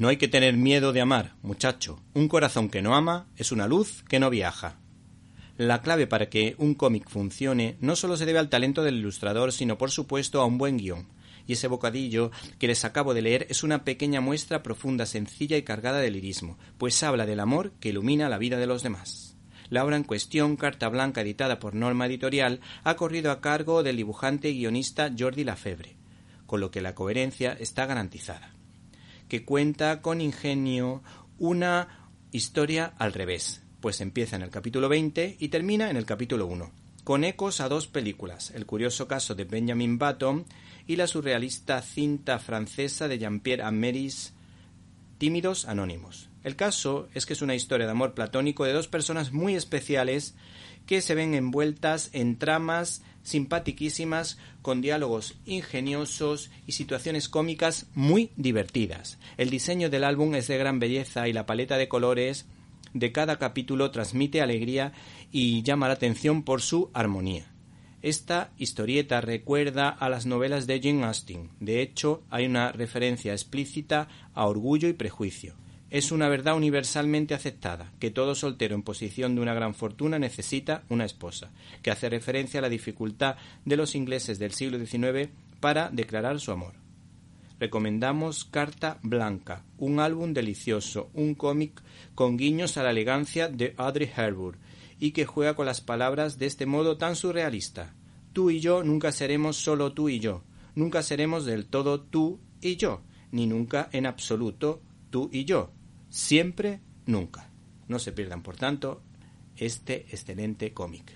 No hay que tener miedo de amar, muchacho. Un corazón que no ama es una luz que no viaja. La clave para que un cómic funcione no solo se debe al talento del ilustrador, sino por supuesto a un buen guion. Y ese bocadillo que les acabo de leer es una pequeña muestra profunda, sencilla y cargada de lirismo, pues habla del amor que ilumina la vida de los demás. La obra en cuestión, Carta Blanca, editada por Norma Editorial, ha corrido a cargo del dibujante y guionista Jordi Lafebre, con lo que la coherencia está garantizada que cuenta con ingenio una historia al revés, pues empieza en el capítulo 20 y termina en el capítulo 1, con ecos a dos películas, El curioso caso de Benjamin Button y la surrealista cinta francesa de Jean-Pierre Améris, Tímidos Anónimos. El caso es que es una historia de amor platónico de dos personas muy especiales que se ven envueltas en tramas simpatiquísimas, con diálogos ingeniosos y situaciones cómicas muy divertidas. El diseño del álbum es de gran belleza y la paleta de colores de cada capítulo transmite alegría y llama la atención por su armonía. Esta historieta recuerda a las novelas de Jane Austen. De hecho, hay una referencia explícita a Orgullo y Prejuicio. Es una verdad universalmente aceptada, que todo soltero en posición de una gran fortuna necesita una esposa, que hace referencia a la dificultad de los ingleses del siglo XIX para declarar su amor. Recomendamos Carta Blanca, un álbum delicioso, un cómic con guiños a la elegancia de Audrey Hepburn y que juega con las palabras de este modo tan surrealista. Tú y yo nunca seremos solo tú y yo, nunca seremos del todo tú y yo, ni nunca en absoluto tú y yo, siempre, nunca. No se pierdan, por tanto, este excelente cómic.